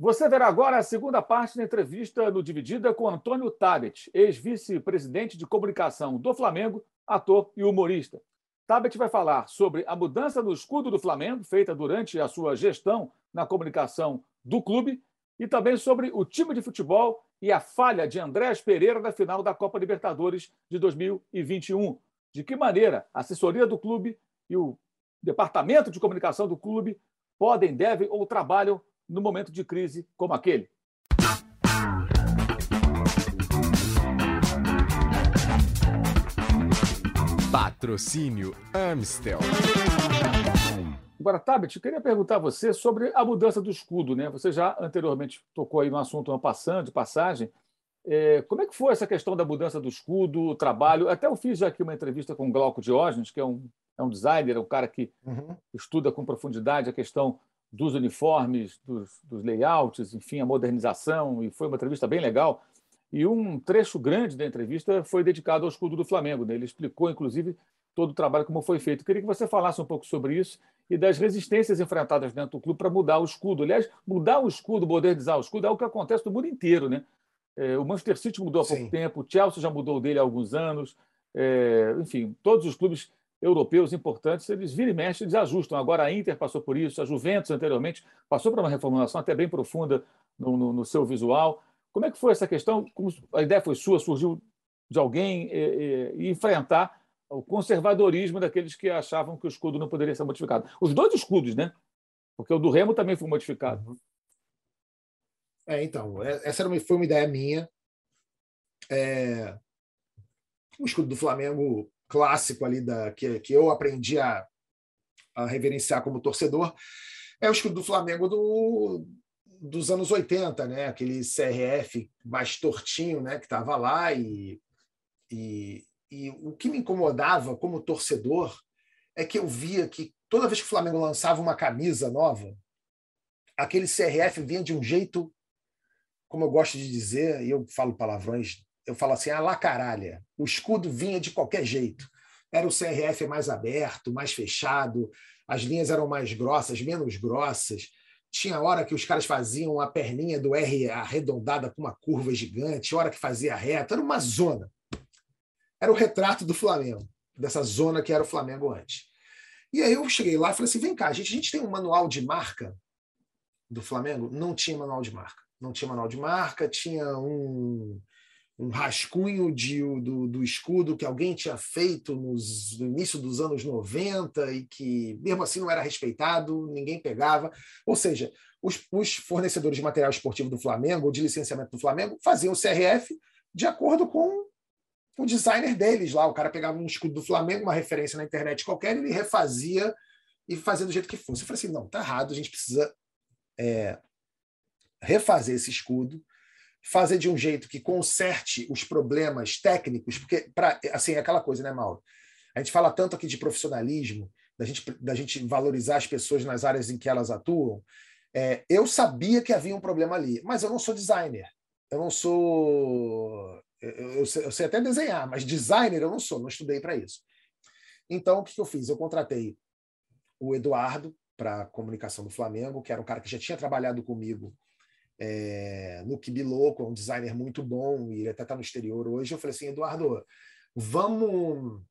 Você verá agora a segunda parte da entrevista no Dividida com Antônio Tabet, ex-vice-presidente de comunicação do Flamengo, ator e humorista. Tabet vai falar sobre a mudança no escudo do Flamengo, feita durante a sua gestão na comunicação do clube, e também sobre o time de futebol e a falha de Andrés Pereira na final da Copa Libertadores de 2021. De que maneira a assessoria do clube e o departamento de comunicação do clube podem, devem ou trabalham no momento de crise como aquele. Patrocínio Amstel. Agora, Tabet, eu queria perguntar a você sobre a mudança do escudo. Né? Você já anteriormente tocou aí no assunto, uma passando, de passagem. É, como é que foi essa questão da mudança do escudo, o trabalho? Até eu fiz já aqui uma entrevista com o Glauco Diógenes, que é um, é um designer, é um cara que uhum. estuda com profundidade a questão dos uniformes, dos, dos, layouts, enfim, a modernização, e foi uma entrevista bem legal. E um trecho grande da entrevista foi dedicado ao escudo do Flamengo. Né? Ele explicou, inclusive, todo o trabalho como foi feito. Eu queria que você falasse um pouco sobre isso e das resistências enfrentadas dentro do clube para mudar o escudo. Aliás, mudar o escudo, modernizar o escudo é o que acontece no mundo inteiro. Né? É, o Manchester City mudou há pouco Sim. tempo, o Chelsea já mudou dele há alguns anos. É, enfim, todos os clubes europeus importantes, eles viram e mexem, eles ajustam. Agora a Inter passou por isso, a Juventus anteriormente passou por uma reformulação até bem profunda no, no, no seu visual. Como é que foi essa questão? Como a ideia foi sua, surgiu de alguém e, e, e enfrentar o conservadorismo daqueles que achavam que o escudo não poderia ser modificado. Os dois escudos, né? Porque o do Remo também foi modificado. É, então, é, essa foi uma ideia minha. É, o escudo do Flamengo clássico ali da que, que eu aprendi a, a reverenciar como torcedor é o escudo do Flamengo do, dos anos 80, né? Aquele CRF mais tortinho, né? Que estava lá e, e, e o que me incomodava como torcedor é que eu via que toda vez que o Flamengo lançava uma camisa nova, aquele CRF vinha de um jeito, como eu gosto de dizer, e eu falo palavrões eu falo assim, ah, lá caralha, o escudo vinha de qualquer jeito. Era o CRF mais aberto, mais fechado, as linhas eram mais grossas, menos grossas. Tinha hora que os caras faziam a perninha do R arredondada com uma curva gigante, hora que fazia reta, era uma zona. Era o retrato do Flamengo, dessa zona que era o Flamengo antes. E aí eu cheguei lá e falei assim: vem cá, a gente, a gente tem um manual de marca do Flamengo? Não tinha manual de marca. Não tinha manual de marca, tinha um, um rascunho de, do, do, escudo que alguém tinha feito nos, no início dos anos 90 e que, mesmo assim, não era respeitado, ninguém pegava. Ou seja, os, os fornecedores de material esportivo do Flamengo, ou de licenciamento do Flamengo, faziam o CRF de acordo com o designer deles lá. O cara pegava um escudo do Flamengo, uma referência na internet qualquer, ele refazia e fazia do jeito que fosse. Eu falei assim: não, tá errado, a gente precisa é, refazer esse escudo fazer de um jeito que conserte os problemas técnicos, porque para assim é aquela coisa, né, Mauro? A gente fala tanto aqui de profissionalismo, da gente, da gente valorizar as pessoas nas áreas em que elas atuam. É, eu sabia que havia um problema ali, mas eu não sou designer. Eu não sou. Eu, eu, sei, eu sei até desenhar, mas designer eu não sou, não estudei para isso. Então, o que eu fiz? Eu contratei o Eduardo para comunicação do Flamengo, que era um cara que já tinha trabalhado comigo é, no Kibiloco, é um designer muito bom, e ele até está no exterior hoje. Eu falei assim, Eduardo, vamos,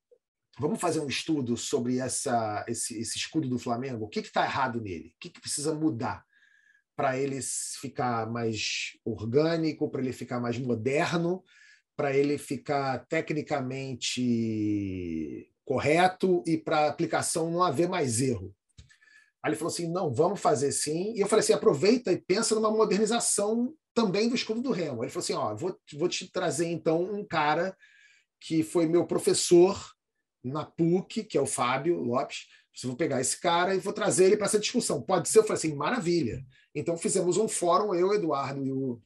vamos fazer um estudo sobre essa, esse, esse escudo do Flamengo? O que está errado nele? O que, que precisa mudar para ele ficar mais orgânico, para ele ficar mais moderno, para ele ficar tecnicamente correto e para a aplicação não haver mais erro? Aí ele falou assim: não, vamos fazer sim. E eu falei assim: aproveita e pensa numa modernização também do escudo do Remo. Ele falou assim: ó, vou, vou te trazer então um cara que foi meu professor na PUC, que é o Fábio Lopes. Vou pegar esse cara e vou trazer ele para essa discussão. Pode ser? Eu falei assim: maravilha. Então fizemos um fórum, eu, Eduardo e o,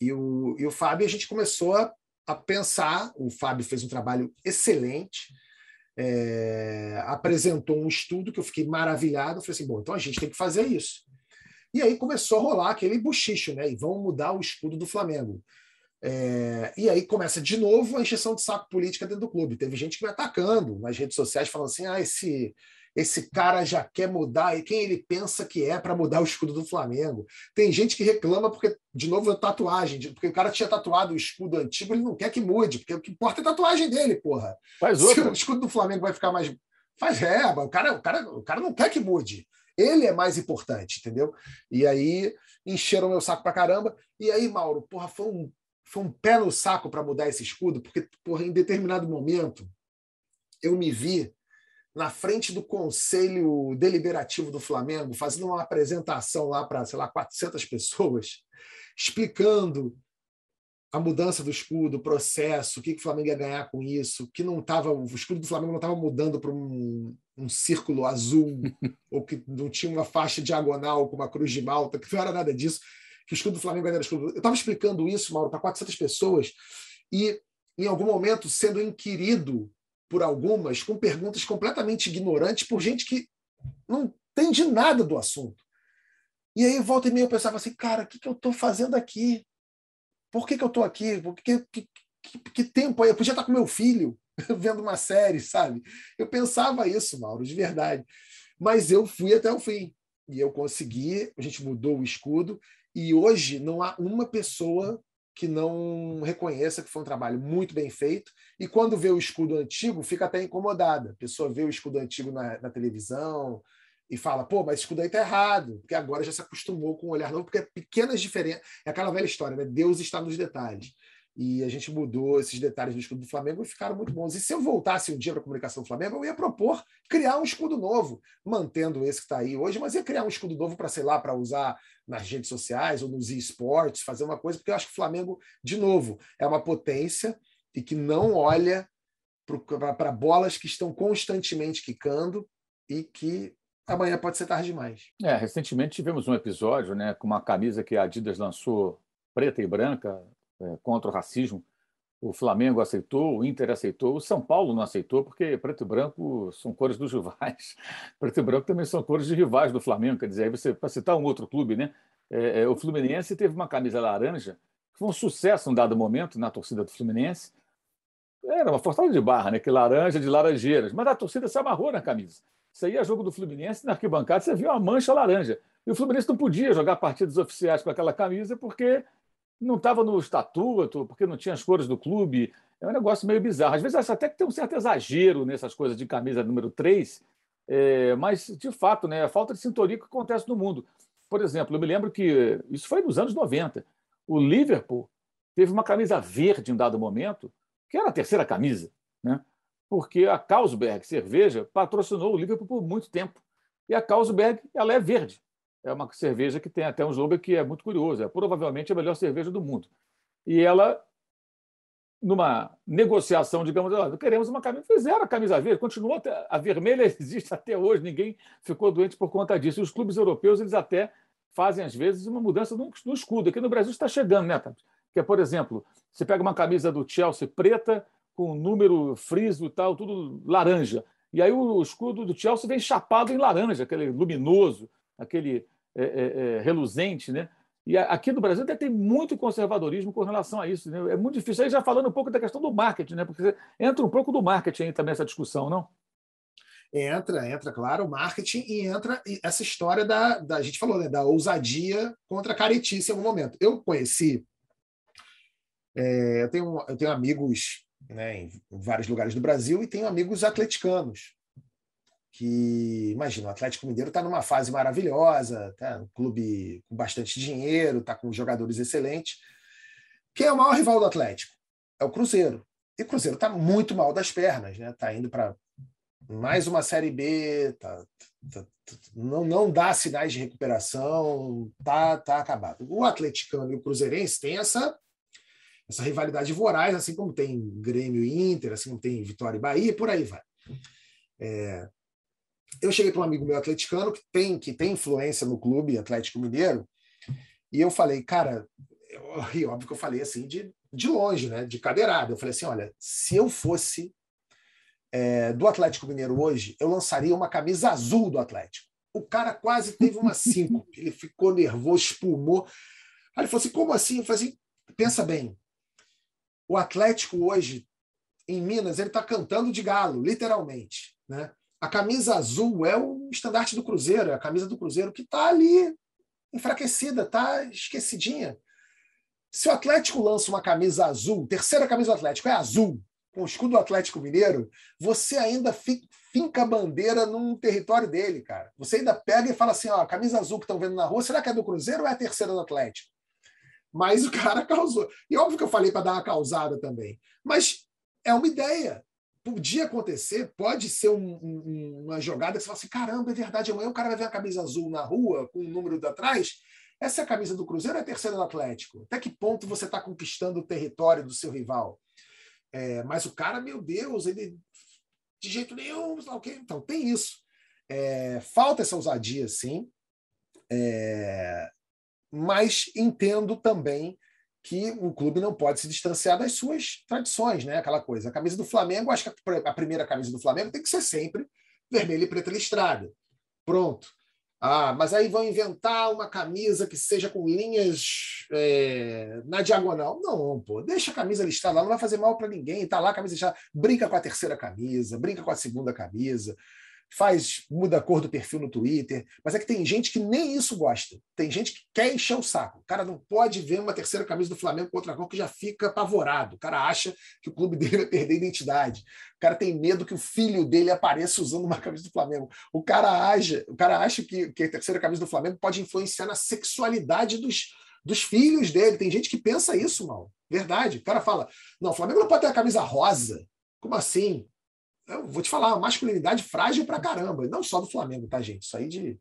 e o, e o Fábio, e a gente começou a, a pensar. O Fábio fez um trabalho excelente é, apresentou um estudo que eu fiquei maravilhado. Falei assim: bom, então a gente tem que fazer isso. E aí começou a rolar aquele buchicho, né? E vão mudar o escudo do Flamengo. É, e aí começa de novo a encheção de saco política dentro do clube. Teve gente que me atacando nas redes sociais, falando assim: ah, esse, esse cara já quer mudar e quem ele pensa que é para mudar o escudo do Flamengo. Tem gente que reclama porque, de novo, é tatuagem, porque o cara tinha tatuado o escudo antigo, ele não quer que mude, porque o que importa é a tatuagem dele, porra. Faz outro. Se o escudo do Flamengo vai ficar mais. Faz reba, o cara, o, cara, o cara não quer que mude. Ele é mais importante, entendeu? E aí encheram meu saco pra caramba. E aí, Mauro, porra, foi um, foi um pé no saco para mudar esse escudo, porque, porra, em determinado momento eu me vi na frente do Conselho Deliberativo do Flamengo, fazendo uma apresentação lá para, sei lá, 400 pessoas, explicando a mudança do escudo, o processo, o que, que o Flamengo ia ganhar com isso, que não tava, o escudo do Flamengo não estava mudando para um, um círculo azul, ou que não tinha uma faixa diagonal com uma cruz de malta, que não era nada disso, que o escudo do Flamengo era escudo. Eu estava explicando isso, Mauro, para 400 pessoas, e em algum momento sendo inquirido por algumas com perguntas completamente ignorantes por gente que não entende nada do assunto. E aí, volta e meia, eu pensava assim, cara, o que, que eu estou fazendo aqui? Por que, que eu estou aqui? Por que, que, que, que tempo aí? Eu podia estar com meu filho vendo uma série, sabe? Eu pensava isso, Mauro, de verdade. Mas eu fui até o fim. E eu consegui, a gente mudou o escudo, e hoje não há uma pessoa que não reconheça que foi um trabalho muito bem feito. E quando vê o escudo antigo, fica até incomodada. A pessoa vê o escudo antigo na, na televisão e fala: pô, mas escudo aí está errado, porque agora já se acostumou com o olhar novo, porque é pequenas diferenças. É aquela velha história, né? Deus está nos detalhes. E a gente mudou esses detalhes do escudo do Flamengo e ficaram muito bons. E se eu voltasse um dia para a comunicação do Flamengo, eu ia propor criar um escudo novo, mantendo esse que está aí hoje, mas ia criar um escudo novo para, sei lá, para usar nas redes sociais ou nos esportes, fazer uma coisa, porque eu acho que o Flamengo, de novo, é uma potência e que não olha para bolas que estão constantemente quicando e que amanhã pode ser tarde demais. É, recentemente tivemos um episódio né, com uma camisa que a Adidas lançou preta e branca, contra o racismo. O Flamengo aceitou, o Inter aceitou, o São Paulo não aceitou, porque preto e branco são cores dos rivais. Preto e branco também são cores de rivais do Flamengo. Quer dizer, você, para citar um outro clube, né? É, é, o Fluminense teve uma camisa laranja, que foi um sucesso em um dado momento na torcida do Fluminense. Era uma forçada de barra, né? Que laranja de laranjeiras. Mas a torcida se amarrou na camisa. Isso aí é jogo do Fluminense, na arquibancada você viu uma mancha laranja. E o Fluminense não podia jogar partidas oficiais com aquela camisa porque não estava no estatuto, porque não tinha as cores do clube. É um negócio meio bizarro. Às vezes acho até que tem um certo exagero nessas coisas de camisa número 3, é, mas, de fato, né, a falta de sintonia que acontece no mundo. Por exemplo, eu me lembro que isso foi nos anos 90. O Liverpool teve uma camisa verde em dado momento, que era a terceira camisa, né? porque a Carlsberg Cerveja patrocinou o Liverpool por muito tempo. E a Carlsberg ela é verde é uma cerveja que tem até um slogan que é muito curioso, é provavelmente a melhor cerveja do mundo. E ela, numa negociação, digamos, oh, queremos uma camisa, fizeram a camisa verde, continua, a vermelha existe até hoje, ninguém ficou doente por conta disso. E os clubes europeus, eles até fazem, às vezes, uma mudança no, no escudo. Aqui no Brasil está chegando, né, Tati? Que é, por exemplo, você pega uma camisa do Chelsea preta, com número friso e tal, tudo laranja. E aí o escudo do Chelsea vem chapado em laranja, aquele luminoso, aquele é, é, é, reluzente, né? E aqui no Brasil até tem muito conservadorismo com relação a isso. Né? É muito difícil. Aí já falando um pouco da questão do marketing, né? Porque entra um pouco do marketing aí também essa discussão, não? Entra, entra, claro, o marketing e entra essa história da, da a gente falou, né, da ousadia contra a caretice em algum momento. Eu conheci, é, eu, tenho, eu tenho amigos né, em vários lugares do Brasil e tenho amigos atleticanos que, imagina, o Atlético Mineiro está numa fase maravilhosa, tá um clube com bastante dinheiro, está com jogadores excelentes. Quem é o maior rival do Atlético? É o Cruzeiro. E o Cruzeiro está muito mal das pernas, né? Está indo para mais uma Série B, tá, tá, tá, não, não dá sinais de recuperação, tá, tá acabado. O atleticano e o cruzeirense têm essa, essa rivalidade voraz, assim como tem Grêmio e Inter, assim como tem Vitória e Bahia, por aí vai. É, eu cheguei para um amigo meu atleticano que tem, que tem influência no clube Atlético Mineiro, e eu falei, cara, eu, e óbvio que eu falei assim de, de longe, né, de cadeirada. Eu falei assim: olha, se eu fosse é, do Atlético Mineiro hoje, eu lançaria uma camisa azul do Atlético. O cara quase teve uma cinco, ele ficou nervoso, espumou. Aí ele falou assim: como assim? Eu falei assim: pensa bem, o Atlético hoje, em Minas, ele está cantando de galo, literalmente. Né? A camisa azul é o estandarte do Cruzeiro, é a camisa do Cruzeiro que está ali enfraquecida, está esquecidinha. Se o Atlético lança uma camisa azul, terceira camisa do Atlético é azul, com o escudo do Atlético Mineiro, você ainda finca a bandeira num território dele, cara. Você ainda pega e fala assim: ó, a camisa azul que estão vendo na rua, será que é do Cruzeiro ou é a terceira do Atlético? Mas o cara causou. E óbvio que eu falei para dar uma causada também. Mas é uma ideia. Podia acontecer, pode ser um, um, uma jogada que você fala assim: caramba, é verdade, amanhã o cara vai ver a camisa azul na rua, com o número de atrás. Essa é a camisa do Cruzeiro é a terceira do Atlético? Até que ponto você está conquistando o território do seu rival? É, mas o cara, meu Deus, ele de jeito nenhum, okay. então tem isso. É, falta essa ousadia, sim, é, mas entendo também que o clube não pode se distanciar das suas tradições, né? Aquela coisa. A camisa do Flamengo, acho que a primeira camisa do Flamengo tem que ser sempre vermelha e preta listrada. Pronto. Ah, mas aí vão inventar uma camisa que seja com linhas é, na diagonal. Não, pô, deixa a camisa listada lá, não vai fazer mal para ninguém. Tá lá a camisa listada, brinca com a terceira camisa, brinca com a segunda camisa faz, muda a cor do perfil no Twitter, mas é que tem gente que nem isso gosta. Tem gente que quer encher o saco. O cara não pode ver uma terceira camisa do Flamengo com outra cor que já fica apavorado. O cara acha que o clube dele vai perder a identidade. O cara tem medo que o filho dele apareça usando uma camisa do Flamengo. O cara acha, o cara acha que, que a terceira camisa do Flamengo pode influenciar na sexualidade dos, dos filhos dele. Tem gente que pensa isso, mal. Verdade. O cara fala: não, o Flamengo não pode ter a camisa rosa. Como assim? Eu vou te falar, uma masculinidade frágil pra caramba. Não só do Flamengo, tá, gente? Isso aí de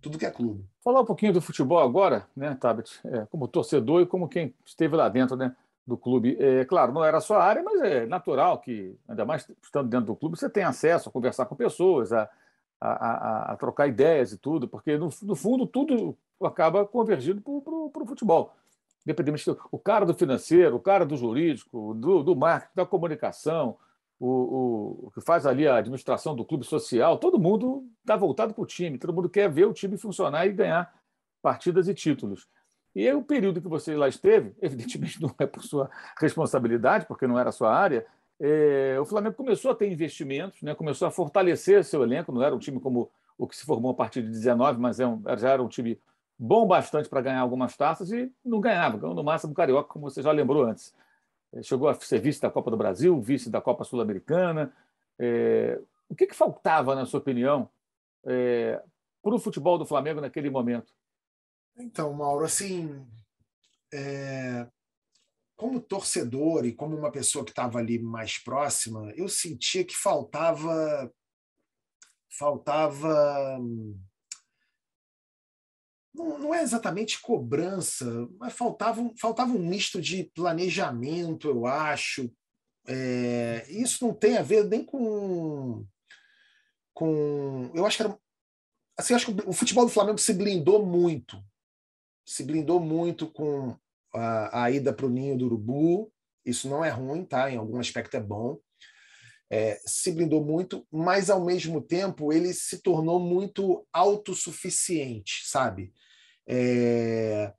tudo que é clube. Falar um pouquinho do futebol agora, né, Tabet? É, como torcedor e como quem esteve lá dentro né, do clube. É, claro, não era a sua área, mas é natural que, ainda mais estando dentro do clube, você tem acesso a conversar com pessoas, a, a, a, a trocar ideias e tudo, porque no, no fundo tudo acaba convergindo para o futebol. Independente do o cara do financeiro, o cara do jurídico, do, do marketing, da comunicação, o, o, que faz ali a administração do clube social, todo mundo está voltado para o time, todo mundo quer ver o time funcionar e ganhar partidas e títulos. E aí, o período que você lá esteve, evidentemente não é por sua responsabilidade, porque não era a sua área, é, o Flamengo começou a ter investimentos, né, começou a fortalecer seu elenco, não era um time como o que se formou a partir de 19, mas é um, já era um time bom bastante para ganhar algumas taças e não ganhava, ganhou no máximo Carioca, como você já lembrou antes. É, chegou a ser vice da Copa do Brasil, vice da Copa Sul-Americana. É, o que, que, faltava, na sua opinião, é, para o futebol do Flamengo naquele momento? Então, Mauro, assim, é, como torcedor e como uma pessoa que estava ali mais próxima, eu sentia que faltava faltava não, não, é exatamente cobrança, mas faltava, faltava um misto de planejamento, eu acho. É, isso não tem a ver nem com. com eu acho que era. Assim, acho que o futebol do Flamengo se blindou muito. Se blindou muito com a, a ida para o ninho do urubu. Isso não é ruim, tá? Em algum aspecto é bom. É, se blindou muito, mas ao mesmo tempo ele se tornou muito autossuficiente, sabe? é,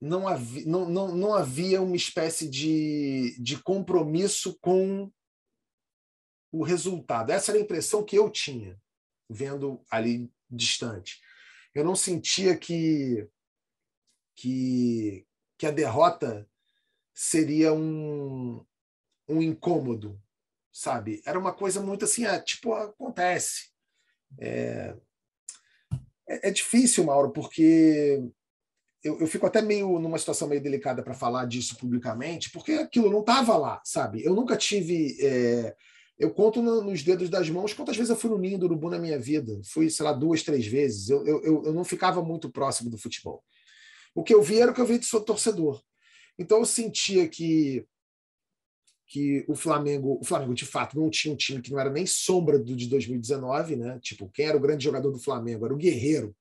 não, havia, não, não, não havia uma espécie de, de compromisso com o resultado. Essa era a impressão que eu tinha, vendo ali distante. Eu não sentia que, que, que a derrota seria um, um incômodo, sabe? Era uma coisa muito assim, ah, tipo, acontece. É, é, é difícil, Mauro, porque eu, eu, fico até meio numa situação meio delicada para falar disso publicamente, porque aquilo não estava lá, sabe? Eu nunca tive. É, eu conto no, nos dedos das mãos quantas vezes eu fui no ninho do urubu na minha vida. Fui, sei lá, duas, três vezes. Eu, eu, eu não ficava muito próximo do futebol. O que eu vi era o que eu vi de torcedor. Então eu sentia que que o Flamengo, o Flamengo de fato não tinha um time que não era nem sombra do de 2019, né? Tipo, quem era o grande jogador do Flamengo? Era o Guerreiro.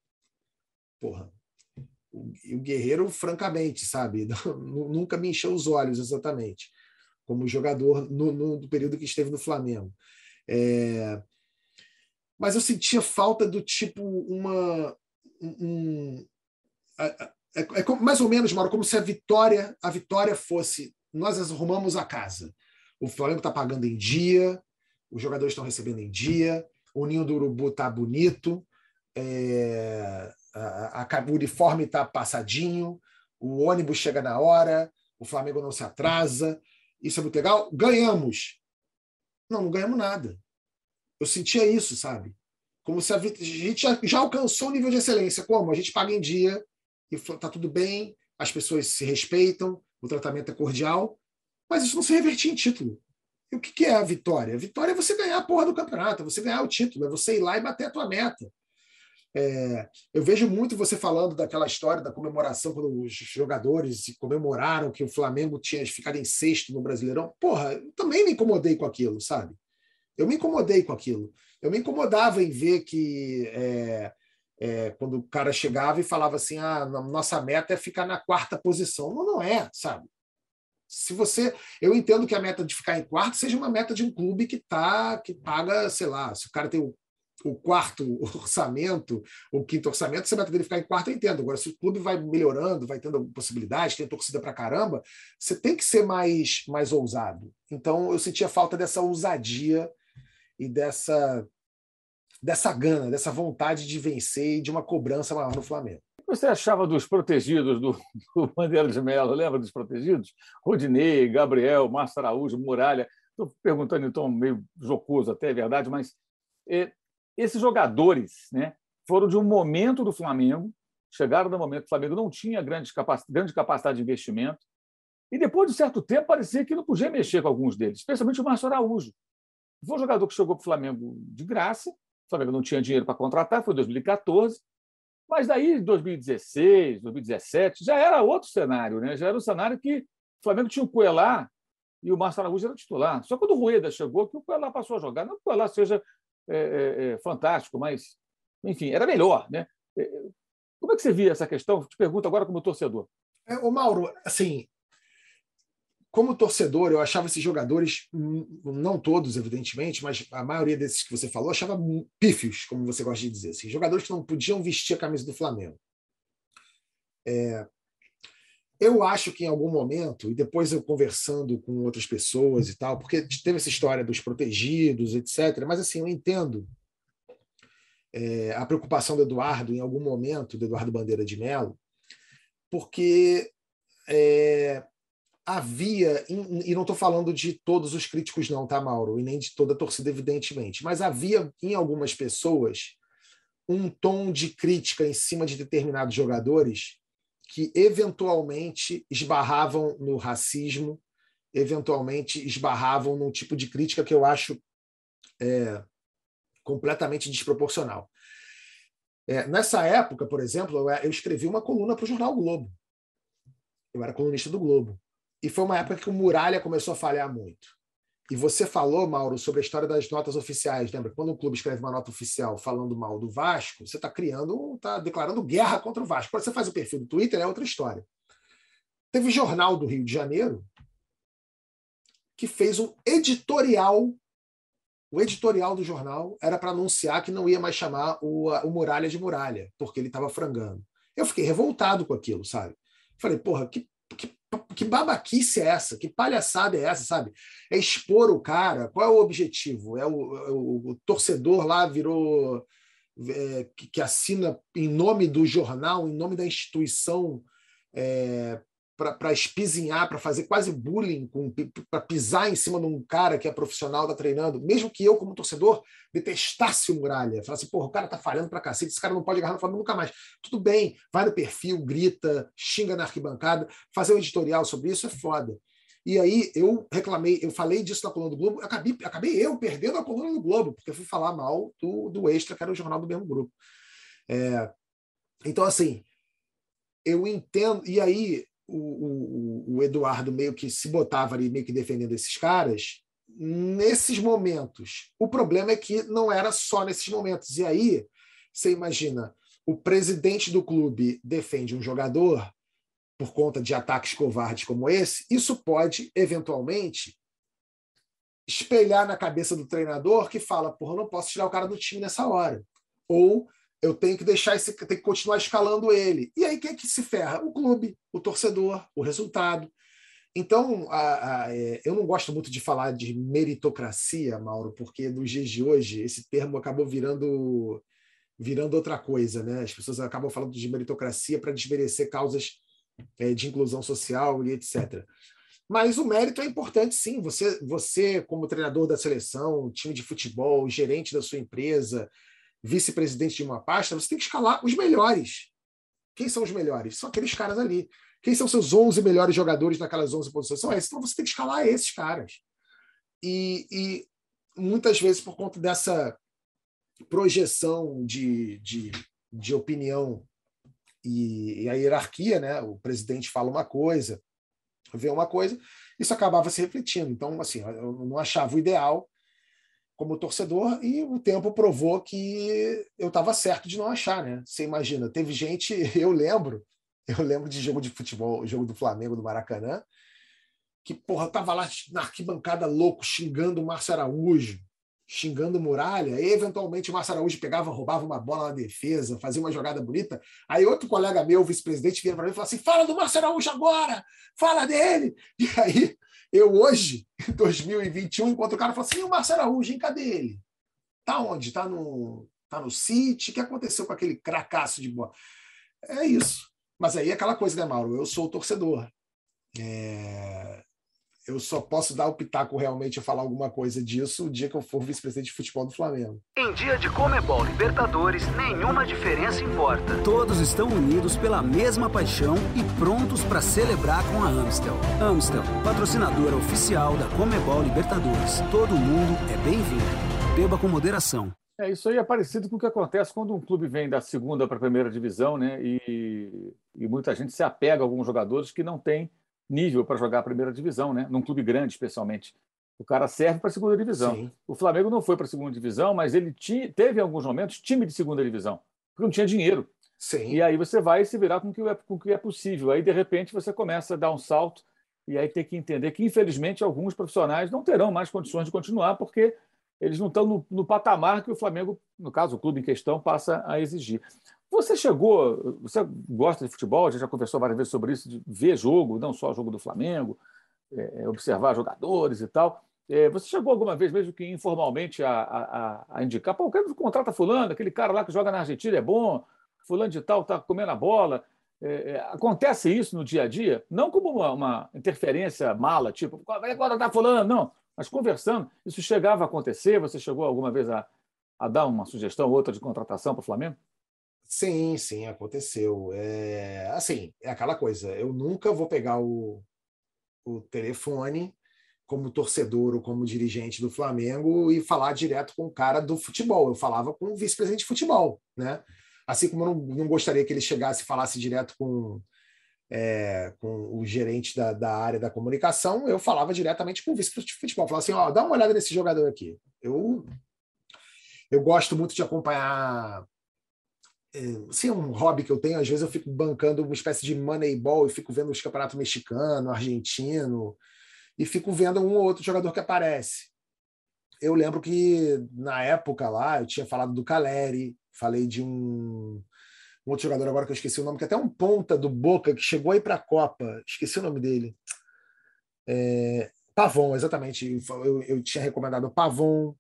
Porra. O, o Guerreiro, francamente, sabe? Nunca me encheu os olhos exatamente como jogador no, no período que esteve no Flamengo. É... Mas eu sentia falta do tipo uma um, é, é, mais ou menos, Mauro, como se a vitória, a vitória fosse nós arrumamos a casa. O Flamengo está pagando em dia, os jogadores estão recebendo em dia, o ninho do urubu está bonito, é, a, a, o uniforme está passadinho, o ônibus chega na hora, o Flamengo não se atrasa. Isso é muito legal. Ganhamos. Não, não ganhamos nada. Eu sentia isso, sabe? Como se a, a gente já, já, alcançou o nível de excelência. Como? A gente paga em dia e está tudo bem, as pessoas se respeitam, o tratamento é cordial, mas isso não se revertia em título. E o que, que é a vitória? A vitória é você ganhar a porra do campeonato, é você ganhar o título, é você ir lá e bater a tua meta. É, eu vejo muito você falando daquela história da comemoração quando os jogadores comemoraram que o Flamengo tinha ficado em sexto no Brasileirão. Porra, eu também me incomodei com aquilo, sabe? Eu me incomodei com aquilo. Eu me incomodava em ver que é, é, quando o cara chegava e falava assim: ah, nossa meta é ficar na quarta posição. Não, não é, sabe? Se você. Eu entendo que a meta de ficar em quarto seja uma meta de um clube que tá, que paga, sei lá, se o cara tem o o quarto orçamento, o quinto orçamento, você vai ter que ficar em quarto, eu entendo. Agora, se o clube vai melhorando, vai tendo possibilidades, tem torcida para caramba, você tem que ser mais, mais ousado. Então, eu sentia falta dessa ousadia e dessa, dessa gana, dessa vontade de vencer e de uma cobrança maior no Flamengo. O que você achava dos protegidos do, do Bandeira de Melo? Lembra dos protegidos? Rodinei, Gabriel, Márcio Araújo, Muralha. Estou perguntando tom meio jocoso, até é verdade, mas é, esses jogadores né, foram de um momento do Flamengo, chegaram no momento que o Flamengo não tinha grande capacidade, grande capacidade de investimento, e depois de certo tempo parecia que não podia mexer com alguns deles, especialmente o Márcio Araújo. Foi um jogador que chegou para o Flamengo de graça, o Flamengo não tinha dinheiro para contratar, foi em 2014, mas daí, em 2016, 2017, já era outro cenário, né? já era um cenário que o Flamengo tinha o Coelá e o Márcio Araújo era titular. Só quando o Rueda chegou que o Coelá passou a jogar. Não que o Coelá seja é, é, é, fantástico, mas, enfim, era melhor. Né? É, é, como é que você via essa questão? Te pergunto agora como torcedor. É, o Mauro, assim, como torcedor, eu achava esses jogadores, hum, não todos, evidentemente, mas a maioria desses que você falou, achava pífios, como você gosta de dizer. Assim, jogadores que não podiam vestir a camisa do Flamengo. É, eu acho que em algum momento, e depois eu conversando com outras pessoas e tal, porque teve essa história dos protegidos, etc. Mas assim, eu entendo é, a preocupação do Eduardo em algum momento, do Eduardo Bandeira de Mello, porque é, havia, e não estou falando de todos os críticos, não, tá, Mauro? E nem de toda a torcida, evidentemente, mas havia em algumas pessoas um tom de crítica em cima de determinados jogadores que eventualmente esbarravam no racismo, eventualmente esbarravam num tipo de crítica que eu acho é, completamente desproporcional. É, nessa época, por exemplo, eu, eu escrevi uma coluna para o jornal Globo. Eu era colunista do Globo. E foi uma época que o Muralha começou a falhar muito. E você falou, Mauro, sobre a história das notas oficiais. Lembra? Quando um clube escreve uma nota oficial falando mal do Vasco, você está criando, está declarando guerra contra o Vasco. Quando você faz o perfil do Twitter, é outra história. Teve jornal do Rio de Janeiro que fez um editorial. O editorial do jornal era para anunciar que não ia mais chamar o, o Muralha de Muralha, porque ele estava frangando. Eu fiquei revoltado com aquilo, sabe? Falei, porra, que, que que babaquice é essa? Que palhaçada é essa, sabe? É expor o cara. Qual é o objetivo? É o, é o, o torcedor lá virou é, que, que, assina em nome do jornal, em nome da instituição, é, para espizinhar, para fazer quase bullying, para pisar em cima de um cara que é profissional, está treinando, mesmo que eu, como torcedor, detestasse o Muralha, falasse, porra, o cara tá falhando para cacete, esse cara não pode agarrar no Flamengo nunca mais. Tudo bem, vai no perfil, grita, xinga na arquibancada, fazer um editorial sobre isso é foda. E aí eu reclamei, eu falei disso na coluna do Globo, acabei, acabei eu perdendo a coluna do Globo, porque eu fui falar mal do, do Extra, que era o jornal do mesmo grupo. É, então, assim, eu entendo. E aí, o, o, o, Eduardo meio que se botava ali, meio que defendendo esses caras, nesses momentos. O problema é que não era só nesses momentos. E aí, você imagina, o presidente do clube defende um jogador por conta de ataques covardes como esse, isso pode, eventualmente, espelhar na cabeça do treinador que fala, porra, não posso tirar o cara do time nessa hora. Ou eu tenho que deixar esse, que continuar escalando ele. E aí quem é que se ferra? O clube, o torcedor, o resultado. Então, a, a, é, eu não gosto muito de falar de meritocracia, Mauro, porque nos dias de hoje esse termo acabou virando virando outra coisa, né? As pessoas acabam falando de meritocracia para desmerecer causas é, de inclusão social e etc. Mas o mérito é importante, sim. Você, você como treinador da seleção, time de futebol, gerente da sua empresa, vice-presidente de uma pasta, você tem que escalar os melhores. Quem são os melhores? São aqueles caras ali. Quem são seus 11 melhores jogadores naquelas 11 posições? São esses. Então você tem que escalar esses caras. E, e muitas vezes, por conta dessa projeção de, de, de opinião e, e, a hierarquia, né? o presidente fala uma coisa, vê uma coisa, isso acabava se refletindo. Então, assim, eu não achava o ideal como torcedor e o tempo provou que eu estava certo de não achar, né? Você imagina, teve gente, eu lembro, eu lembro de jogo de futebol, jogo do Flamengo do Maracanã, que porra, tava lá na arquibancada louco, xingando o Márcio Araújo, xingando Muralha, e eventualmente o Márcio Araújo pegava, roubava uma bola na defesa, fazia uma jogada bonita. Aí outro colega meu, vice-presidente, vinha para mim e falou assim: fala do Márcio Araújo agora, fala dele. E aí, eu hoje, em 2021, encontro o cara e falo assim: o Márcio Araújo, hein, cadê ele? Tá onde? Tá no, tá no City? O que aconteceu com aquele cracaço de bola? É isso. Mas aí é aquela coisa, né, Mauro? Eu sou o torcedor. É... Eu só posso dar o pitaco realmente a falar alguma coisa disso o dia que eu for vice-presidente de futebol do Flamengo. Em dia de Comebol Libertadores, nenhuma diferença importa. Todos estão unidos pela mesma paixão e prontos para celebrar com a Amstel. Amstel, patrocinadora oficial da Comebol Libertadores. Todo mundo é bem-vindo. Beba com moderação. É, isso aí é parecido com o que acontece quando um clube vem da segunda para a primeira divisão, né? E, e, muita gente se apega a alguns jogadores que não têm nível para jogar a primeira divisão, né? Num clube grande, especialmente. O cara serve para a segunda divisão. Sim. O Flamengo não foi para a segunda divisão, mas ele tinha, teve em alguns momentos time de segunda divisão, porque não tinha dinheiro. Sim. E aí você vai se virar com o que é, com o que é possível. Aí, de repente, você começa a dar um salto e aí tem que entender que, infelizmente, alguns profissionais não terão mais condições de continuar, porque eles não estão no, no, patamar que o Flamengo, no caso, o clube em questão, passa a exigir. Você chegou, você gosta de futebol, a gente já conversou várias vezes sobre isso, de ver jogo, não só jogo do Flamengo, é, é, observar jogadores e tal. É, você chegou alguma vez, mesmo que informalmente, a, a, a indicar, pô, quero contrata fulano, aquele cara lá que joga na Argentina é bom, fulano de tal está comendo a bola. É, é, acontece isso no dia a dia, não como uma, uma interferência mala, tipo, agora está fulano, não mas conversando, isso chegava a acontecer? Você chegou alguma vez a, a dar uma sugestão ou outra de contratação para o Flamengo? Sim, sim, aconteceu. É, assim, é aquela coisa. Eu nunca vou pegar o, o telefone como torcedor ou como dirigente do Flamengo e falar direto com o cara do futebol. Eu falava com o vice-presidente de futebol, né? Assim como eu não, não gostaria que ele chegasse e falasse direto com é, com o gerente da, da, área da comunicação, eu falava diretamente com o vice de futebol. Falava assim: ó, dá uma olhada nesse jogador aqui. Eu, eu gosto muito de acompanhar. Assim, é um hobby que eu tenho, às vezes eu fico bancando uma espécie de moneyball e fico vendo os campeonatos mexicano, argentino, e fico vendo um ou outro jogador que aparece. Eu lembro que na época lá eu tinha falado do Caleri, falei de um um outro jogador agora que eu esqueci o nome, que é até um ponta do Boca, que chegou aí para a Copa, esqueci o nome dele. É, Pavon, exatamente. Eu, eu tinha recomendado o Pavon.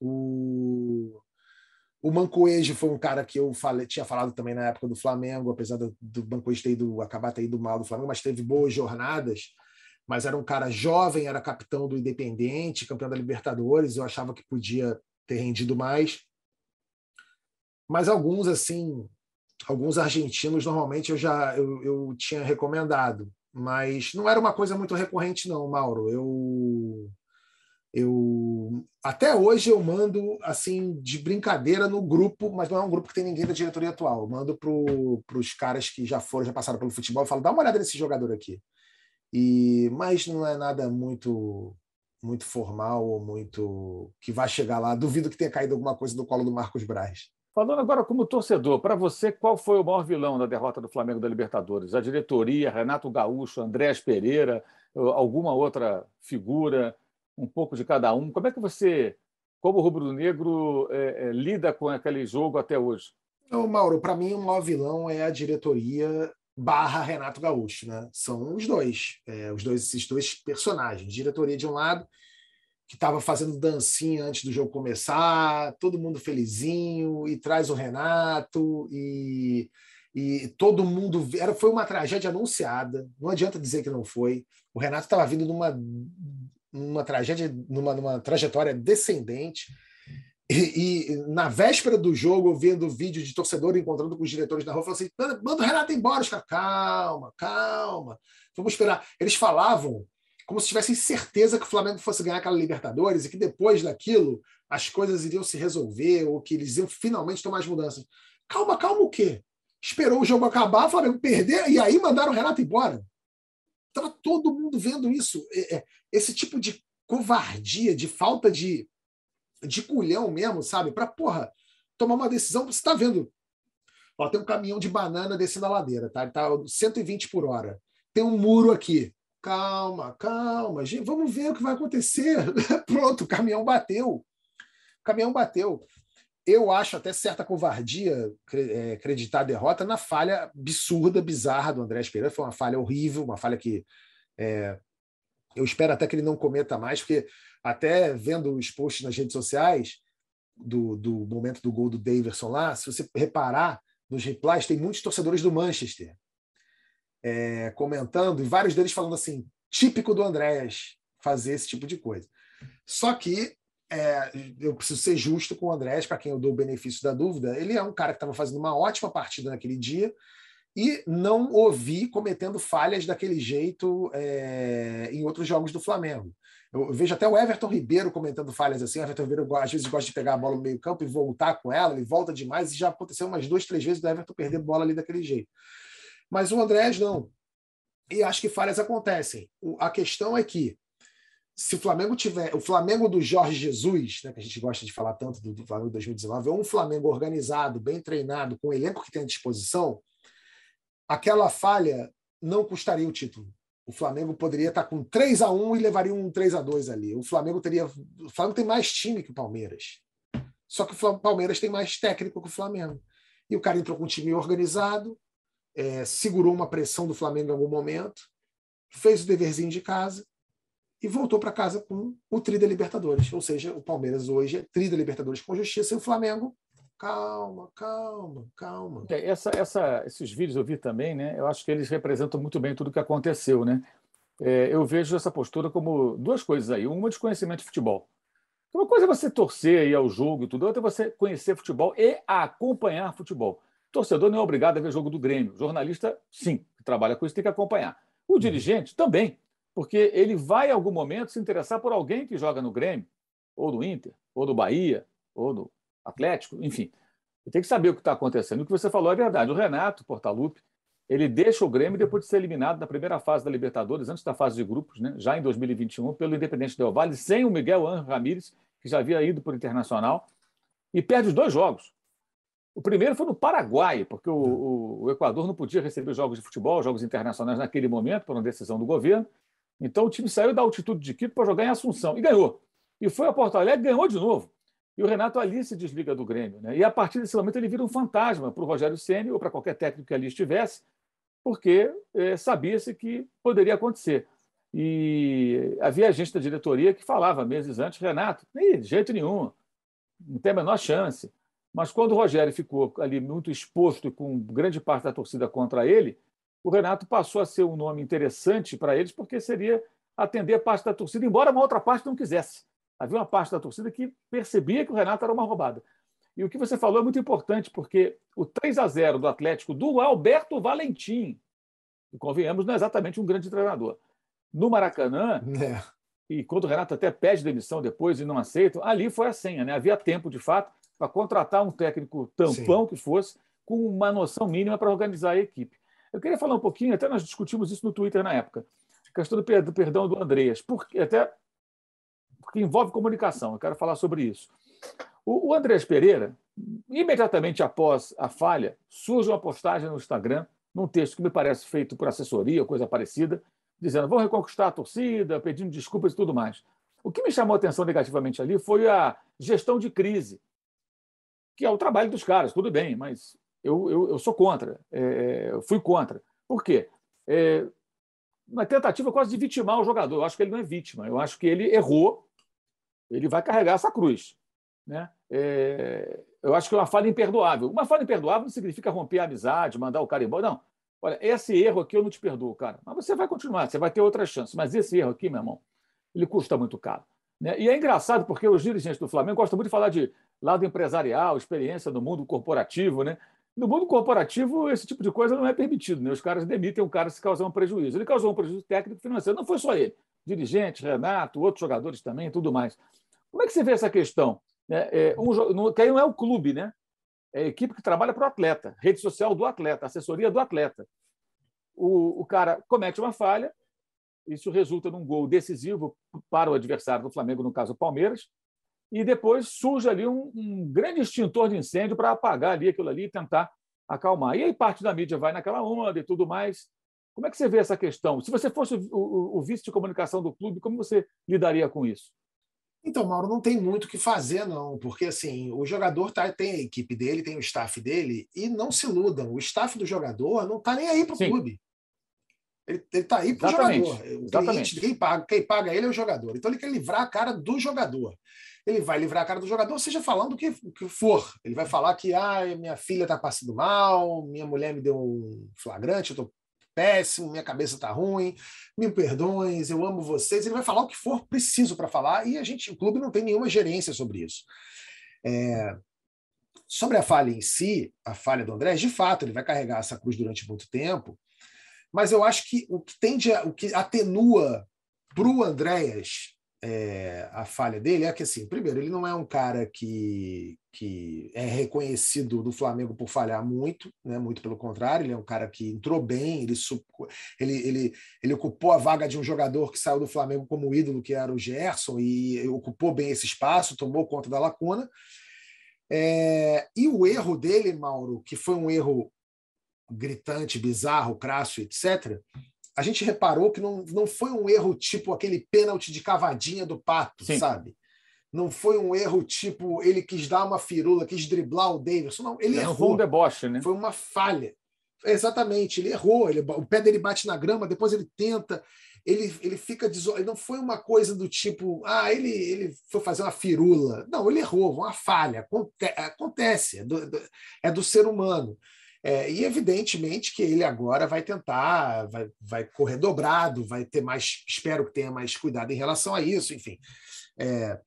O, o Mancoejo foi um cara que eu falei, tinha falado também na época do Flamengo, apesar do, do Mancoejo ter ido, acabar ter ido mal do Flamengo, mas teve boas jornadas. Mas era um cara jovem, era capitão do Independente, campeão da Libertadores. Eu achava que podia ter rendido mais. Mas alguns, assim, alguns argentinos normalmente eu já eu, eu tinha recomendado, mas não era uma coisa muito recorrente não, Mauro. Eu eu até hoje eu mando assim de brincadeira no grupo, mas não é um grupo que tem ninguém da diretoria atual. Eu mando para os caras que já foram, já passaram pelo futebol, e falo, dá uma olhada nesse jogador aqui. E mas não é nada muito muito formal ou muito que vai chegar lá. Duvido que tenha caído alguma coisa do colo do Marcos Braz. Falando agora como torcedor, para você, qual foi o maior vilão da derrota do Flamengo da Libertadores? A diretoria, Renato Gaúcho, Andrés Pereira, alguma outra figura, um pouco de cada um? Como é que você, como rubro-negro, é, é, lida com aquele jogo até hoje? Não, Mauro, para mim o maior vilão é a diretoria barra Renato Gaúcho, né? São os dois, é, os dois, esses dois personagens. Diretoria de um lado, que estava fazendo dancinha antes do jogo começar, todo mundo felizinho, e traz o Renato, e, e todo mundo. Era, foi uma tragédia anunciada, não adianta dizer que não foi. O Renato estava vindo numa, numa tragédia, numa, numa trajetória descendente. E, e, na véspera do jogo, vendo vídeo de torcedor encontrando com os diretores da rua, falando assim: manda o Renato embora. Os caras, calma, calma, vamos esperar. Eles falavam como se tivessem certeza que o Flamengo fosse ganhar aquela Libertadores e que depois daquilo as coisas iriam se resolver ou que eles iam finalmente tomar as mudanças. Calma, calma o quê? Esperou o jogo acabar, o Flamengo perder e aí mandaram o Renato embora. Estava todo mundo vendo isso. É, é, esse tipo de covardia, de falta de, de culhão mesmo, sabe? Para, porra, tomar uma decisão. Você está vendo. Ó, tem um caminhão de banana descendo a ladeira, tá? Ele tá 120 por hora. Tem um muro aqui calma, calma, gente, vamos ver o que vai acontecer. Pronto, o caminhão bateu. O caminhão bateu. Eu acho até certa covardia é, acreditar a derrota na falha absurda, bizarra do André Pereira. Foi uma falha horrível, uma falha que é, eu espero até que ele não cometa mais, porque até vendo os posts nas redes sociais do, do momento do gol do Daverson lá, se você reparar nos replies, tem muitos torcedores do Manchester é, comentando, e vários deles falando assim, típico do Andrés fazer esse tipo de coisa. Só que é, eu preciso ser justo com o Andrés, para quem eu dou o benefício da dúvida, ele é um cara que estava fazendo uma ótima partida naquele dia e não ouvi cometendo falhas daquele jeito é, em outros jogos do Flamengo. Eu vejo até o Everton Ribeiro comentando falhas assim. O Everton Ribeiro às vezes gosta de pegar a bola no meio campo e voltar com ela, ele volta demais, e já aconteceu umas duas, três vezes do Everton perder bola ali daquele jeito. Mas o Andrés não. E acho que falhas acontecem. A questão é que se o Flamengo tiver o Flamengo do Jorge Jesus, né, que a gente gosta de falar tanto do, do Flamengo 2019, é um Flamengo organizado, bem treinado, com o elenco que tem à disposição, aquela falha não custaria o título. O Flamengo poderia estar com 3 a 1 e levaria um 3 a 2 ali. O Flamengo teria o Flamengo tem mais time que o Palmeiras. Só que o Palmeiras tem mais técnico que o Flamengo. E o cara entrou com um time organizado, é, segurou uma pressão do Flamengo em algum momento, fez o deverzinho de casa e voltou para casa com o Tri da Libertadores. Ou seja, o Palmeiras hoje é Tri da Libertadores com justiça e o Flamengo. Calma, calma, calma. É, essa, essa, esses vídeos eu vi também, né? Eu acho que eles representam muito bem tudo o que aconteceu, né? É, eu vejo essa postura como duas coisas aí. Uma, desconhecimento de futebol. Uma coisa é você torcer, ir ao jogo e tudo, outra é você conhecer futebol e acompanhar futebol torcedor não é obrigado a ver jogo do Grêmio. Jornalista, sim, que trabalha com isso, tem que acompanhar. O dirigente também, porque ele vai, em algum momento, se interessar por alguém que joga no Grêmio, ou do Inter, ou do Bahia, ou do Atlético, enfim. Ele tem que saber o que está acontecendo. O que você falou é verdade. O Renato Portaluppi, ele deixa o Grêmio depois de ser eliminado na primeira fase da Libertadores, antes da fase de grupos, né, já em 2021, pelo Independente Del Valle, sem o Miguel Ángel Ramírez, que já havia ido para o Internacional, e perde os dois jogos. O primeiro foi no Paraguai, porque o, o, o, Equador não podia receber jogos de futebol, jogos internacionais naquele momento, por uma decisão do governo. Então o time saiu da altitude de Quito para jogar em Assunção e ganhou. E foi a Porto Alegre ganhou de novo. E o Renato ali se desliga do Grêmio. Né? E a partir desse momento ele vira um fantasma para o Rogério Ceni ou para qualquer técnico que ali estivesse, porque é, sabia-se que poderia acontecer. E havia gente da diretoria que falava meses antes, Renato, de jeito nenhum, não tem a menor chance. Mas quando o Rogério ficou ali muito exposto com grande parte da torcida contra ele, o Renato passou a ser um nome interessante para eles, porque seria atender parte da torcida, embora uma outra parte não quisesse. Havia uma parte da torcida que percebia que o Renato era uma roubada. E o que você falou é muito importante, porque o 3 a 0 do Atlético do Alberto Valentim, e convenhamos, não é exatamente um grande treinador. No Maracanã, é. e quando o Renato até pede demissão depois e não aceita, ali foi a senha, né? Havia tempo, de fato, para contratar um técnico tampão Sim. que fosse, com uma noção mínima para organizar a equipe. Eu queria falar um pouquinho, até nós discutimos isso no Twitter na época, a questão do perdão do Andreas, porque, até porque envolve comunicação, eu quero falar sobre isso. O, o Andreas Pereira, imediatamente após a falha, surge uma postagem no Instagram, num texto que me parece feito por assessoria ou coisa parecida, dizendo: vou reconquistar a torcida, pedindo desculpas e tudo mais. O que me chamou a atenção negativamente ali foi a gestão de crise que é o trabalho dos caras, tudo bem, mas eu, eu, eu sou contra, é, eu fui contra, Por quê? É, uma tentativa quase de vitimar o jogador. Eu acho que ele não é vítima. Eu acho que ele errou. Ele vai carregar essa cruz. Né? É, eu acho que é uma falha imperdoável. Uma falha imperdoável não significa romper a amizade, mandar o cara embora. Não. Olha, esse erro aqui eu não te perdoo, cara. Mas você vai continuar, você vai ter outra chance. Mas esse erro aqui, meu irmão, ele custa muito caro. Né? E é engraçado porque os dirigentes do Flamengo gostam muito de falar de lado empresarial, experiência no mundo corporativo. Né? No mundo corporativo, esse tipo de coisa não é permitido. Né? Os caras demitem um cara se causar um prejuízo. Ele causou um prejuízo técnico e financeiro. Não foi só ele. Dirigente, Renato, outros jogadores também, tudo mais. Como é que você vê essa questão? É, é, um, que aí não é o clube, né? É a equipe que trabalha para o atleta, rede social do atleta, assessoria do atleta. O, o cara comete uma falha, isso resulta num gol decisivo para o adversário do Flamengo, no caso o Palmeiras, e depois surge ali um, um grande extintor de incêndio para apagar ali aquilo ali e tentar acalmar. E aí parte da mídia vai naquela onda e tudo mais. Como é que você vê essa questão? Se você fosse o, o, o vice de comunicação do clube, como você lidaria com isso? Então, Mauro, não tem muito o que fazer, não, porque assim, o jogador tá, tem a equipe dele, tem o staff dele, e não se iludam, o staff do jogador não está nem aí para o clube. Ele está aí para o jogador. O cliente, quem paga, quem paga ele é o jogador. Então ele quer livrar a cara do jogador. Ele vai livrar a cara do jogador, seja falando o que, que for. Ele vai falar que ah, minha filha está passando mal, minha mulher me deu um flagrante, eu estou péssimo, minha cabeça está ruim, me perdoem, eu amo vocês. Ele vai falar o que for preciso para falar e a gente, o clube não tem nenhuma gerência sobre isso. É, sobre a falha em si, a falha do André, de fato, ele vai carregar essa cruz durante muito tempo, mas eu acho que o que tende a, o que atenua para o Andréas é, a falha dele é que, assim, primeiro, ele não é um cara que, que é reconhecido do Flamengo por falhar muito, né? muito pelo contrário, ele é um cara que entrou bem, ele, ele, ele, ele ocupou a vaga de um jogador que saiu do Flamengo como ídolo, que era o Gerson, e ocupou bem esse espaço, tomou conta da lacuna. É, e o erro dele, Mauro, que foi um erro gritante, bizarro, crasso, etc., a gente reparou que não, não foi um erro tipo aquele pênalti de cavadinha do Pato, Sim. sabe? Não foi um erro tipo ele quis dar uma firula, quis driblar o Davidson. Não, ele é errou. um deboche, né? Foi uma falha. Exatamente, ele errou. Ele, o pé dele bate na grama, depois ele tenta, ele, ele fica desolado. Não foi uma coisa do tipo, ah, ele, ele foi fazer uma firula. Não, ele errou, uma falha. Acontece, é do, é do ser humano. É, e evidentemente que ele agora vai tentar, vai, vai correr dobrado, vai ter mais, espero que tenha mais cuidado em relação a isso, enfim. É,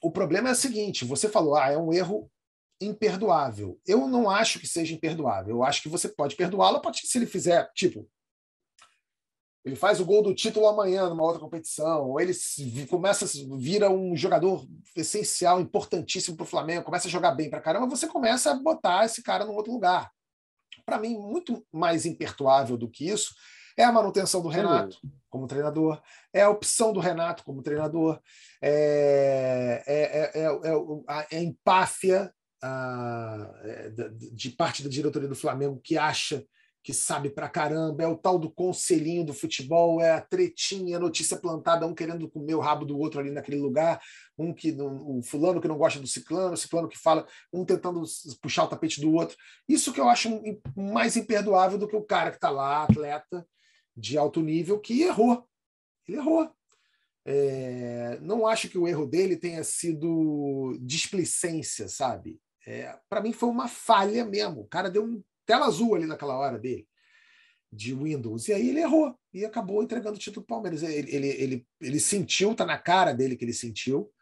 o problema é o seguinte: você falou, ah, é um erro imperdoável. Eu não acho que seja imperdoável. Eu acho que você pode perdoá-lo se ele fizer, tipo, ele faz o gol do título amanhã numa outra competição, ou ele começa vira um jogador essencial, importantíssimo para o Flamengo, começa a jogar bem para caramba, você começa a botar esse cara num outro lugar para mim, muito mais impertuável do que isso é a manutenção do Renato como treinador, é a opção do Renato como treinador, é, é, é, é a, a empáfia a, de parte da diretoria do Flamengo que acha que sabe pra caramba, é o tal do conselhinho do futebol, é a tretinha, a notícia plantada, um querendo comer o rabo do outro ali naquele lugar, um que o fulano que não gosta do ciclano, o ciclano que fala, um tentando puxar o tapete do outro. Isso que eu acho mais imperdoável do que o cara que está lá, atleta de alto nível, que errou. Ele errou. É, não acho que o erro dele tenha sido displicência, sabe? É, Para mim foi uma falha mesmo. O cara deu um tela azul ali naquela hora dele, de Windows. E aí ele errou e acabou entregando o título do Palmeiras. Ele, ele, ele, ele sentiu, tá na cara dele que ele sentiu.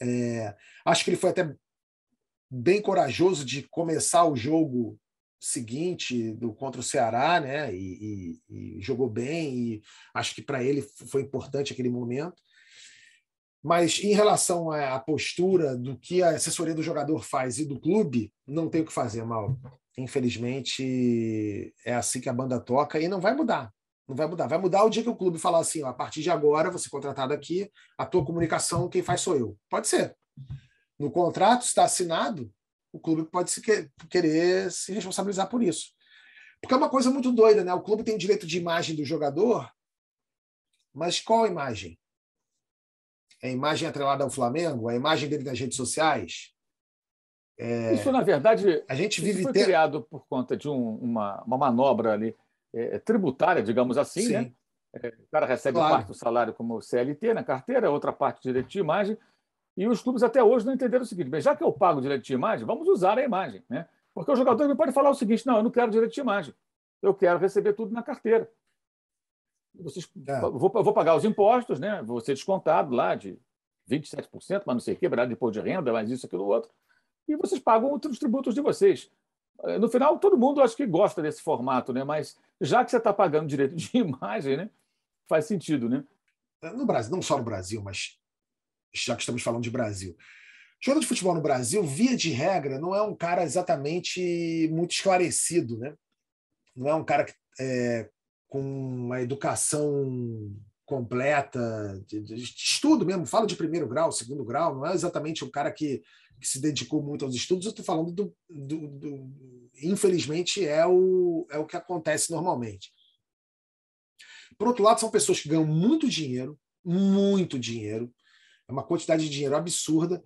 É, acho que ele foi até bem corajoso de começar o jogo seguinte do contra o Ceará, né? E, e, e jogou bem. E acho que para ele foi importante aquele momento. Mas em relação à postura do que a assessoria do jogador faz e do clube, não tem o que fazer, mal. Infelizmente, é assim que a banda toca e não vai mudar. Não vai mudar. Vai mudar o dia que o clube falar assim: ó, a partir de agora, você contratado aqui, a tua comunicação, quem faz sou eu. Pode ser. No contrato está assinado, o clube pode se querer se responsabilizar por isso. Porque é uma coisa muito doida, né? O clube tem direito de imagem do jogador, mas qual imagem? A imagem atrelada ao Flamengo? A imagem dele nas redes sociais? É, Isso, na verdade, a gente vive foi te- criado por conta de um- uma, uma manobra ali, é, tributária, digamos assim, Sim. né? É, o cara recebe Claro. parte do salário como CLT na carteira, outra parte direito de imagem, e os clubes até hoje não entenderam o seguinte: bem, já que eu pago direito de imagem, vamos usar a imagem, né? Porque o jogador não pode falar o seguinte: não, eu não quero direito de imagem, eu quero receber tudo na carteira. Vocês, É. vou, vou pagar os impostos, né? Vou ser descontado lá de 27%, mas não sei o que, de imposto de renda, mais isso, aquilo, outro. E vocês pagam os tributos de vocês. Eh, No final, todo mundo acho que gosta desse formato, né? Mas já que você está pagando direito de imagem, né? Faz sentido, né? no Brasil, não só no Brasil, mas já que estamos falando de Brasil. Jogador de futebol no Brasil, via de regra, não é um cara exatamente muito esclarecido, né? Não é um cara que, é, com uma educação completa, de, de estudo mesmo, falo de primeiro grau, segundo grau, não é exatamente um cara que, que se dedicou muito aos estudos, eu estou falando do, do, do- Infelizmente, é o, é o que acontece normalmente. Por outro lado, são pessoas que ganham muito dinheiro, muito dinheiro, é uma quantidade de dinheiro absurda,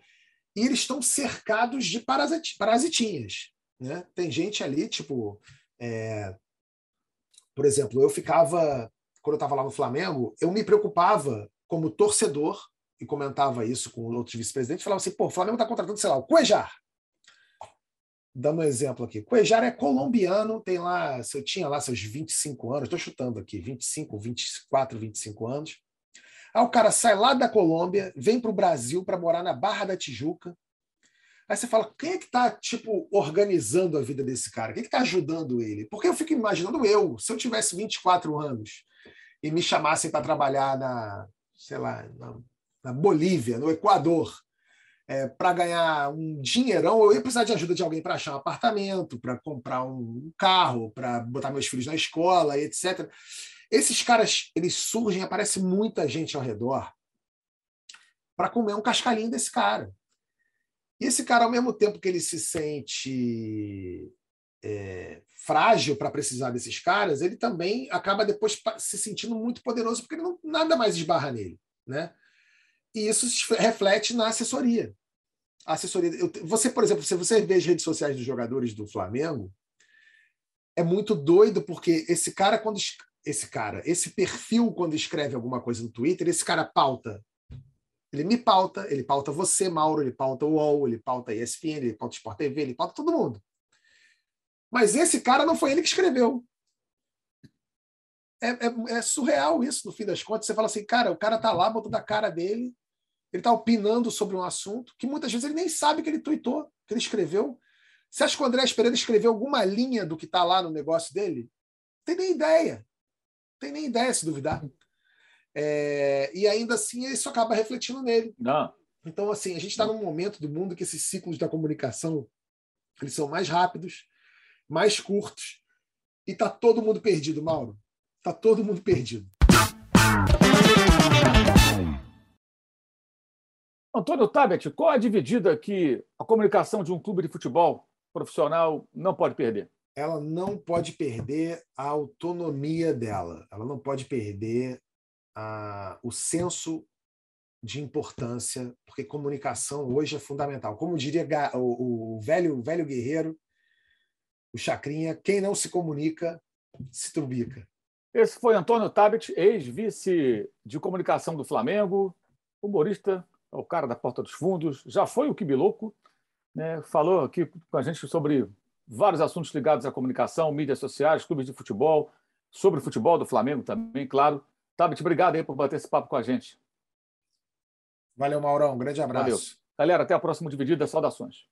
e eles estão cercados de parasiti- parasitinhas. Né? Tem gente ali, tipo. é, Por exemplo, eu ficava. Quando eu estava lá no Flamengo, eu me preocupava como torcedor, e comentava isso com outros vice-presidentes, falava assim: pô, o Flamengo está contratando, sei lá, o Cuejar. Dando um exemplo aqui. Cuejar é colombiano, tem lá, eu tinha lá seus 25 anos, estou chutando aqui, 25, 24, 25 anos. Aí o cara sai lá da Colômbia, vem para o Brasil para morar na Barra da Tijuca. Aí você fala, quem é que está tipo, organizando a vida desse cara? Quem é que está ajudando ele? Porque eu fico imaginando eu, se eu tivesse 24 anos e me chamassem para trabalhar na, sei lá, na, na Bolívia, no Equador, é, para ganhar um dinheirão, eu ia precisar de ajuda de alguém para achar um apartamento, para comprar um carro, para botar meus filhos na escola, etc. Esses caras, eles surgem, aparece muita gente ao redor para comer um cascalhinho desse cara. E esse cara, ao mesmo tempo que ele se sente é, frágil para precisar desses caras, ele também acaba depois se sentindo muito poderoso porque não, nada mais esbarra nele, né? E isso se reflete na assessoria. A assessoria. eu- você, por exemplo, se você vê as redes sociais dos jogadores do Flamengo, é muito doido porque esse cara quando es- esse cara, esse perfil quando escreve alguma coisa no Twitter, esse cara pauta. Ele me pauta, ele pauta você, Mauro, ele pauta o UOL, ele pauta a ESPN, ele pauta o Sport TV, ele pauta todo mundo. Mas esse cara não foi ele que escreveu. É, é- é surreal isso, no fim das contas. Você fala assim, cara, o cara tá lá botando a cara dele, ele tá opinando sobre um assunto que muitas vezes ele nem sabe que ele tweetou, que ele escreveu. Você acha que o André Pereira escreveu alguma linha do que tá lá no negócio dele? Tem nem ideia. Tem nem ideia, se duvidar. É, e ainda assim, isso acaba refletindo nele. Não. Então, assim, a gente está num momento do mundo que esses ciclos da comunicação eles são mais rápidos, mais curtos, e está todo mundo perdido, Mauro. Está todo mundo perdido. Antônio Tabet, qual a dividida que a comunicação de um clube de futebol profissional não pode perder? Ela não pode perder a autonomia dela, ela não pode perder a, o senso de importância, porque comunicação hoje é fundamental. Como diria o, o velho, o velho guerreiro, o Chacrinha, quem não se comunica, se trubica. Esse foi Antônio Tabet, ex-vice de comunicação do Flamengo, humorista, é o cara da Porta dos Fundos, já foi o Kibiloco, né? falou aqui com a gente sobre vários assuntos ligados à comunicação, mídias sociais, clubes de futebol, sobre o futebol do Flamengo também, claro. Tabet, obrigado aí por bater esse papo com a gente. Valeu, Maurão. Um grande abraço. Valeu. Galera, até a próxima dividida. Saudações.